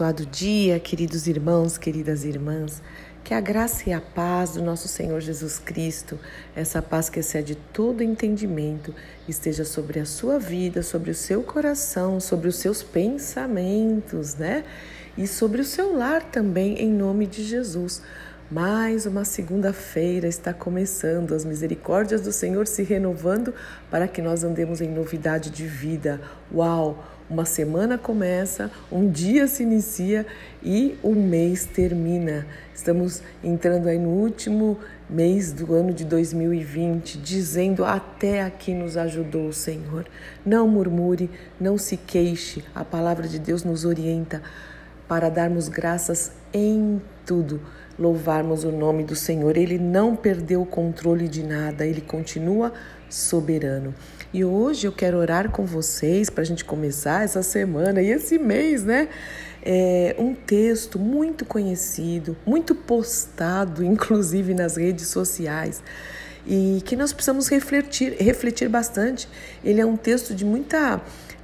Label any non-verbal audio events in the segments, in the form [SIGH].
abençoado dia, queridos irmãos, queridas irmãs. Que a graça e a paz do nosso Senhor Jesus Cristo, essa paz que excede todo entendimento, esteja sobre a sua vida, sobre o seu coração, sobre os seus pensamentos, né? E sobre o seu lar também, em nome de Jesus. Mais uma segunda-feira está começando, as misericórdias do Senhor se renovando para que nós andemos em novidade de vida. Uau! Uma semana começa, um dia se inicia e o mês termina. Estamos entrando aí no último mês do ano de 2020, dizendo até aqui nos ajudou o Senhor. Não murmure, não se queixe. A palavra de Deus nos orienta para darmos graças em tudo, louvarmos o nome do Senhor. Ele não perdeu o controle de nada, ele continua soberano. E hoje eu quero orar com vocês para a gente começar essa semana e esse mês, né? É um texto muito conhecido, muito postado, [LAUGHS] inclusive nas redes sociais, e que nós precisamos refletir, refletir bastante. Ele é um texto de muita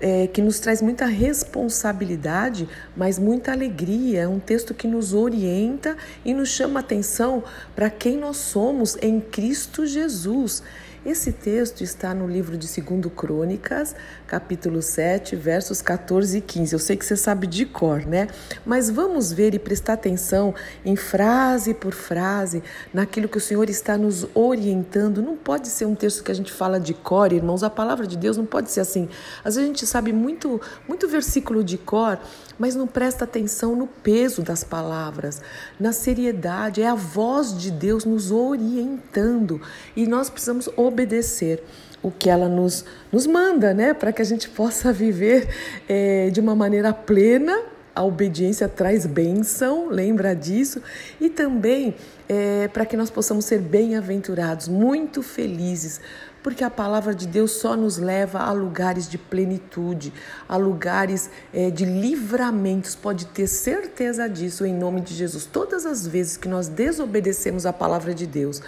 é, que nos traz muita responsabilidade, mas muita alegria. É um texto que nos orienta e nos chama atenção para quem nós somos em Cristo Jesus. Esse texto está no livro de 2 Crônicas, capítulo 7, versos 14 e 15. Eu sei que você sabe de cor, né? Mas vamos ver e prestar atenção em frase por frase, naquilo que o Senhor está nos orientando. Não pode ser um texto que a gente fala de cor, irmãos. A palavra de Deus não pode ser assim. Às vezes a gente sabe muito, muito versículo de cor, mas não presta atenção no peso das palavras, na seriedade. É a voz de Deus nos orientando e nós precisamos o que ela nos, nos manda, né? Para que a gente possa viver é, de uma maneira plena. A obediência traz bênção, lembra disso? E também é, para que nós possamos ser bem-aventurados, muito felizes, porque a palavra de Deus só nos leva a lugares de plenitude, a lugares é, de livramentos. Pode ter certeza disso em nome de Jesus. Todas as vezes que nós desobedecemos a palavra de Deus,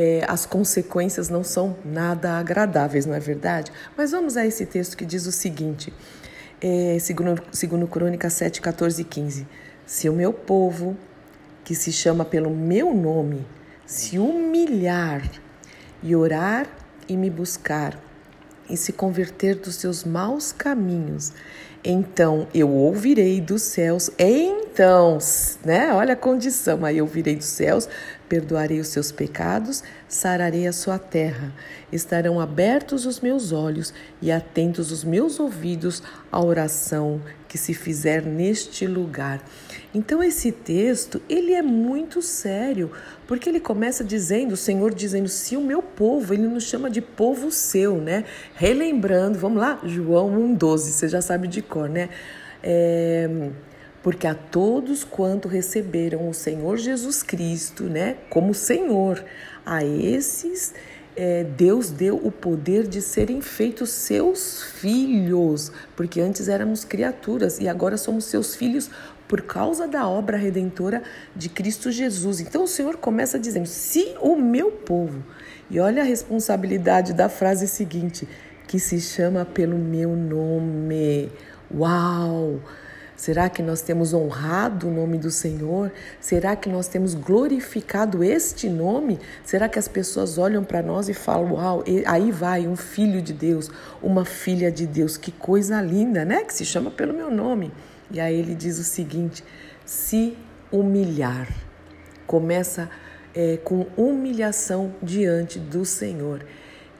é, as consequências não são nada agradáveis, não é verdade? Mas vamos a esse texto que diz o seguinte, é, segundo, segundo Crônica 7, 14 e 15. Se o meu povo, que se chama pelo meu nome, se humilhar e orar e me buscar e se converter dos seus maus caminhos, então eu ouvirei dos céus, então, né? Olha a condição, aí eu ouvirei dos céus, perdoarei os seus pecados, sararei a sua terra. Estarão abertos os meus olhos e atentos os meus ouvidos à oração que se fizer neste lugar. Então esse texto, ele é muito sério, porque ele começa dizendo, o Senhor dizendo, se o meu povo, ele nos chama de povo seu, né? Relembrando, vamos lá, João 1,12, você já sabe de cor, né? É, porque a todos quanto receberam o Senhor Jesus Cristo, né, como Senhor, a esses é, Deus deu o poder de serem feitos seus filhos, porque antes éramos criaturas e agora somos seus filhos por causa da obra redentora de Cristo Jesus. Então o Senhor começa dizendo: se o meu povo, e olha a responsabilidade da frase seguinte, que se chama pelo meu nome. Uau! Será que nós temos honrado o nome do Senhor? Será que nós temos glorificado este nome? Será que as pessoas olham para nós e falam: Uau, aí vai um filho de Deus, uma filha de Deus, que coisa linda, né? Que se chama pelo meu nome. E aí ele diz o seguinte: se humilhar. Começa é, com humilhação diante do Senhor.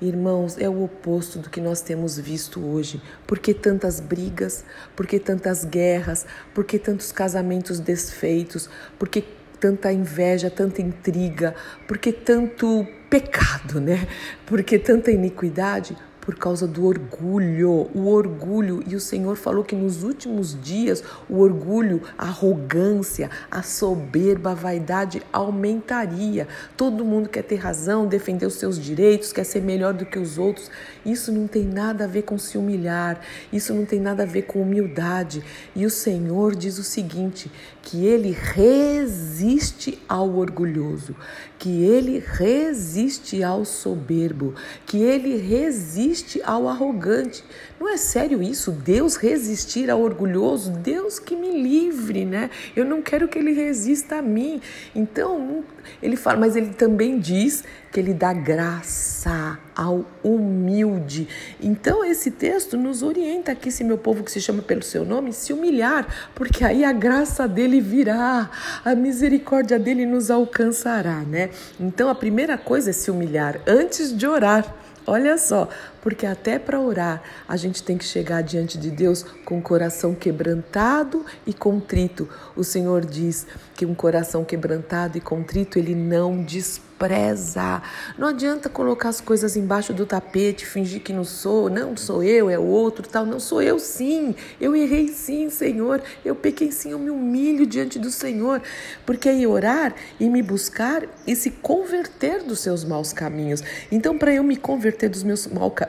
Irmãos, é o oposto do que nós temos visto hoje. Por que tantas brigas? Por que tantas guerras? Por que tantos casamentos desfeitos? Por que tanta inveja, tanta intriga? Por que tanto pecado, né? Por que tanta iniquidade? Por causa do orgulho, o orgulho. E o Senhor falou que nos últimos dias o orgulho, a arrogância, a soberba, a vaidade aumentaria. Todo mundo quer ter razão, defender os seus direitos, quer ser melhor do que os outros. Isso não tem nada a ver com se humilhar, isso não tem nada a ver com humildade. E o Senhor diz o seguinte: que ele resiste ao orgulhoso, que ele resiste ao soberbo, que ele resiste resiste ao arrogante. Não é sério isso? Deus resistir ao orgulhoso? Deus que me livre, né? Eu não quero que ele resista a mim. Então, ele fala, mas ele também diz que ele dá graça ao humilde. Então, esse texto nos orienta aqui, se meu povo que se chama pelo seu nome, se humilhar, porque aí a graça dele virá, a misericórdia dele nos alcançará, né? Então, a primeira coisa é se humilhar antes de orar. Olha só, porque até para orar a gente tem que chegar diante de Deus com o coração quebrantado e contrito. O Senhor diz que um coração quebrantado e contrito ele não despreza. Não adianta colocar as coisas embaixo do tapete, fingir que não sou, não sou eu, é o outro, tal. Não sou eu sim. Eu errei sim, Senhor. Eu pequei sim, eu me humilho diante do Senhor. Porque aí orar e me buscar e se converter dos seus maus caminhos. Então, para eu me converter dos meus maus caminhos,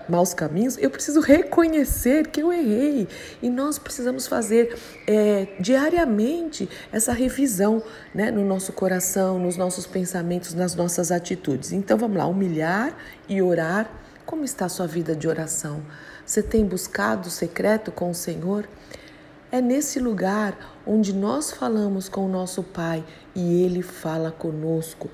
eu preciso reconhecer que eu errei. E nós precisamos fazer é, diariamente essa revisão né, no nosso coração, nos nossos pensamentos, nas nossas atitudes. Então vamos lá, humilhar e orar. Como está a sua vida de oração? Você tem buscado o secreto com o Senhor? É nesse lugar onde nós falamos com o nosso Pai e Ele fala conosco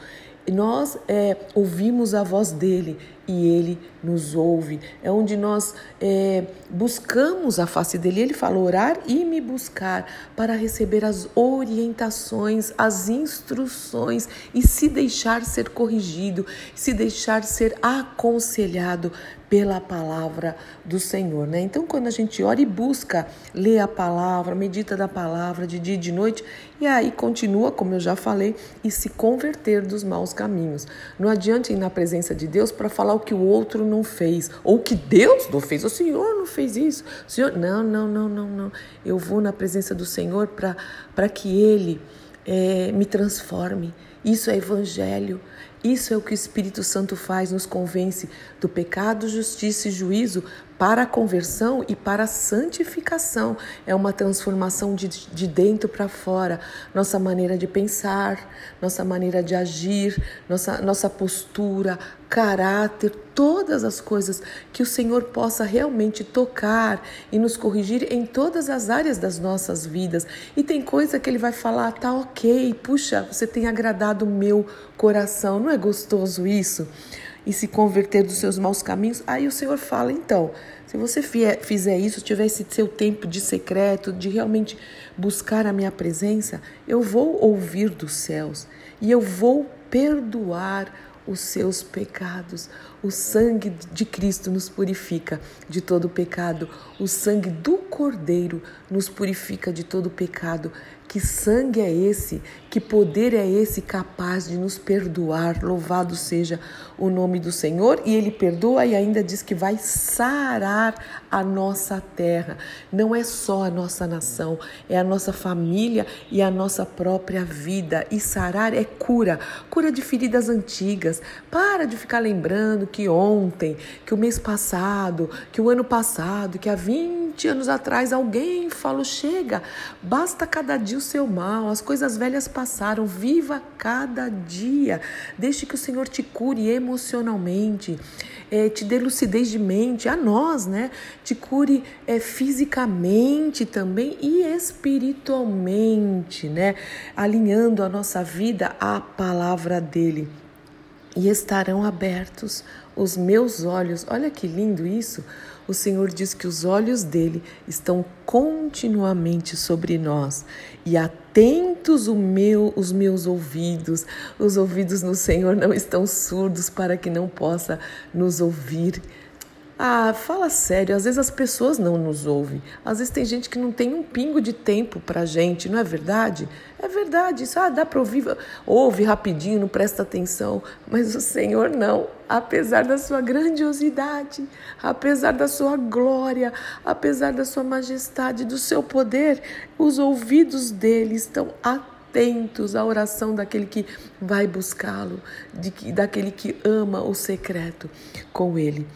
nós é, ouvimos a voz dele e ele nos ouve. É onde nós é, buscamos a face dele. Ele fala orar e me buscar para receber as orientações, as instruções e se deixar ser corrigido, se deixar ser aconselhado pela palavra do Senhor, né? Então, quando a gente ora e busca ler a palavra, medita da palavra de dia e de noite, e aí continua, como eu já falei, e se converter dos maus caminhos. Não adianta ir na presença de Deus para falar o que o outro não fez, ou que Deus não fez, o Senhor não fez isso. O Senhor, não, não, não, não, não. Eu vou na presença do Senhor para que Ele é, me transforme. Isso é evangelho. Isso é o que o Espírito Santo faz, nos convence do pecado, justiça e juízo para a conversão e para a santificação. É uma transformação de, de dentro para fora. Nossa maneira de pensar, nossa maneira de agir, nossa, nossa postura, caráter, todas as coisas que o Senhor possa realmente tocar e nos corrigir em todas as áreas das nossas vidas. E tem coisa que Ele vai falar, tá ok, puxa, você tem agradado o meu coração. Não é gostoso isso? E se converter dos seus maus caminhos. Aí o Senhor fala, então, se você fizer isso, tiver esse seu tempo de secreto, de realmente buscar a minha presença, eu vou ouvir dos céus e eu vou perdoar os seus pecados. O sangue de Cristo nos purifica de todo pecado. O sangue do Cordeiro nos purifica de todo pecado. Que sangue é esse? Que poder é esse capaz de nos perdoar? Louvado seja o nome do Senhor. E Ele perdoa e ainda diz que vai sarar a nossa terra. Não é só a nossa nação, é a nossa família e a nossa própria vida. E sarar é cura cura de feridas antigas. Para de ficar lembrando que ontem, que o mês passado, que o ano passado, que há 20 anos atrás alguém falou: chega, basta cada dia seu mal, as coisas velhas passaram, viva cada dia. Deixe que o Senhor te cure emocionalmente, é, te dê lucidez de mente, a nós, né? Te cure é, fisicamente também e espiritualmente, né? Alinhando a nossa vida à palavra dele. E estarão abertos os meus olhos. Olha que lindo isso! o Senhor diz que os olhos dele estão continuamente sobre nós e atentos o meu, os meus ouvidos. Os ouvidos no Senhor não estão surdos para que não possa nos ouvir. Ah, fala sério, às vezes as pessoas não nos ouvem. Às vezes tem gente que não tem um pingo de tempo para gente, não é verdade? É verdade, isso ah, dá para ouvir, ouve rapidinho, não presta atenção, mas o Senhor não. Apesar da sua grandiosidade, apesar da sua glória, apesar da sua majestade, do seu poder, os ouvidos dele estão atentos à oração daquele que vai buscá-lo, daquele que ama o secreto com ele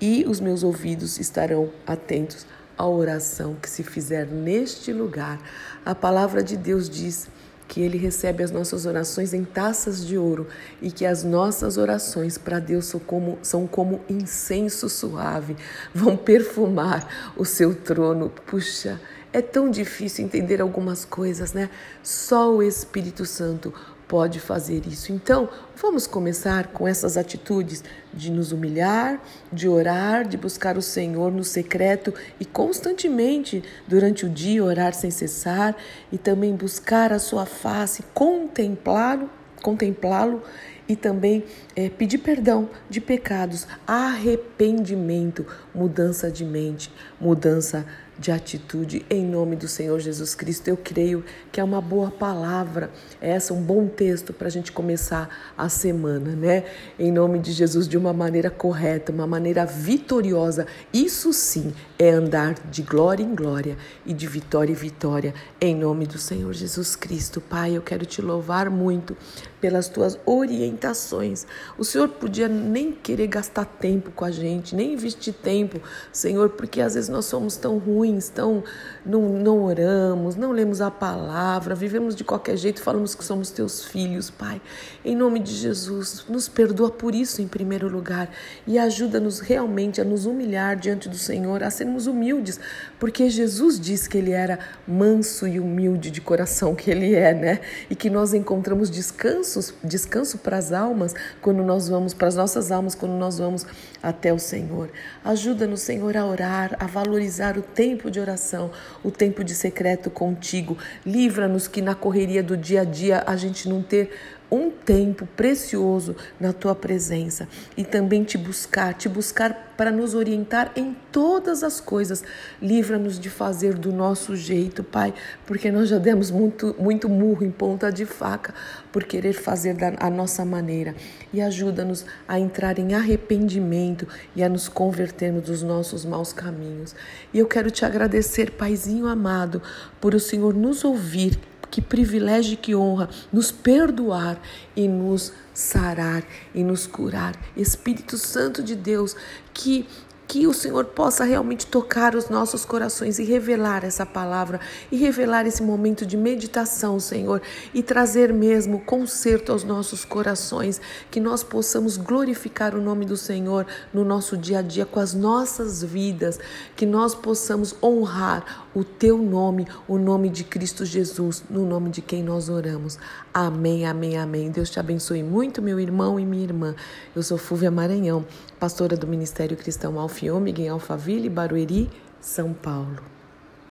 e os meus ouvidos estarão atentos à oração que se fizer neste lugar. A palavra de Deus diz que Ele recebe as nossas orações em taças de ouro e que as nossas orações para Deus são como, são como incenso suave, vão perfumar o seu trono. Puxa, é tão difícil entender algumas coisas, né? Só o Espírito Santo pode fazer isso. Então, vamos começar com essas atitudes de nos humilhar, de orar, de buscar o Senhor no secreto e constantemente durante o dia orar sem cessar e também buscar a sua face, contemplá-lo, contemplá-lo e também é, pedir perdão de pecados, arrependimento, mudança de mente, mudança de de atitude em nome do Senhor Jesus Cristo. Eu creio que é uma boa palavra, essa um bom texto para a gente começar a semana, né? Em nome de Jesus, de uma maneira correta, uma maneira vitoriosa. Isso sim é andar de glória em glória e de vitória em vitória, em nome do Senhor Jesus Cristo. Pai, eu quero te louvar muito pelas tuas orientações. O Senhor podia nem querer gastar tempo com a gente, nem investir tempo, Senhor, porque às vezes nós somos tão ruins, tão não, não oramos, não lemos a palavra, vivemos de qualquer jeito, falamos que somos teus filhos, Pai. Em nome de Jesus, nos perdoa por isso em primeiro lugar e ajuda-nos realmente a nos humilhar diante do Senhor, a sermos humildes, porque Jesus disse que ele era manso e humilde de coração, que ele é, né? E que nós encontramos descanso descanso, descanso para as almas quando nós vamos, para as nossas almas quando nós vamos até o Senhor. Ajuda-nos, Senhor, a orar, a valorizar o tempo de oração, o tempo de secreto contigo. Livra-nos que na correria do dia a dia a gente não ter um tempo precioso na tua presença e também te buscar, te buscar para nos orientar em todas as coisas. Livra-nos de fazer do nosso jeito, Pai, porque nós já demos muito, muito murro em ponta de faca por querer fazer da a nossa maneira. E ajuda-nos a entrar em arrependimento e a nos convertermos dos nossos maus caminhos. E eu quero te agradecer, Paizinho amado, por o Senhor nos ouvir que privilégio e que honra nos perdoar e nos sarar e nos curar. Espírito Santo de Deus, que que o Senhor possa realmente tocar os nossos corações e revelar essa palavra e revelar esse momento de meditação, Senhor, e trazer mesmo conserto aos nossos corações, que nós possamos glorificar o nome do Senhor no nosso dia a dia com as nossas vidas, que nós possamos honrar o teu nome, o nome de Cristo Jesus, no nome de quem nós oramos. Amém, amém, amém. Deus te abençoe muito, meu irmão e minha irmã. Eu sou Fúvia Maranhão, pastora do Ministério Cristão Alfiômega em Alphaville, Barueri, São Paulo.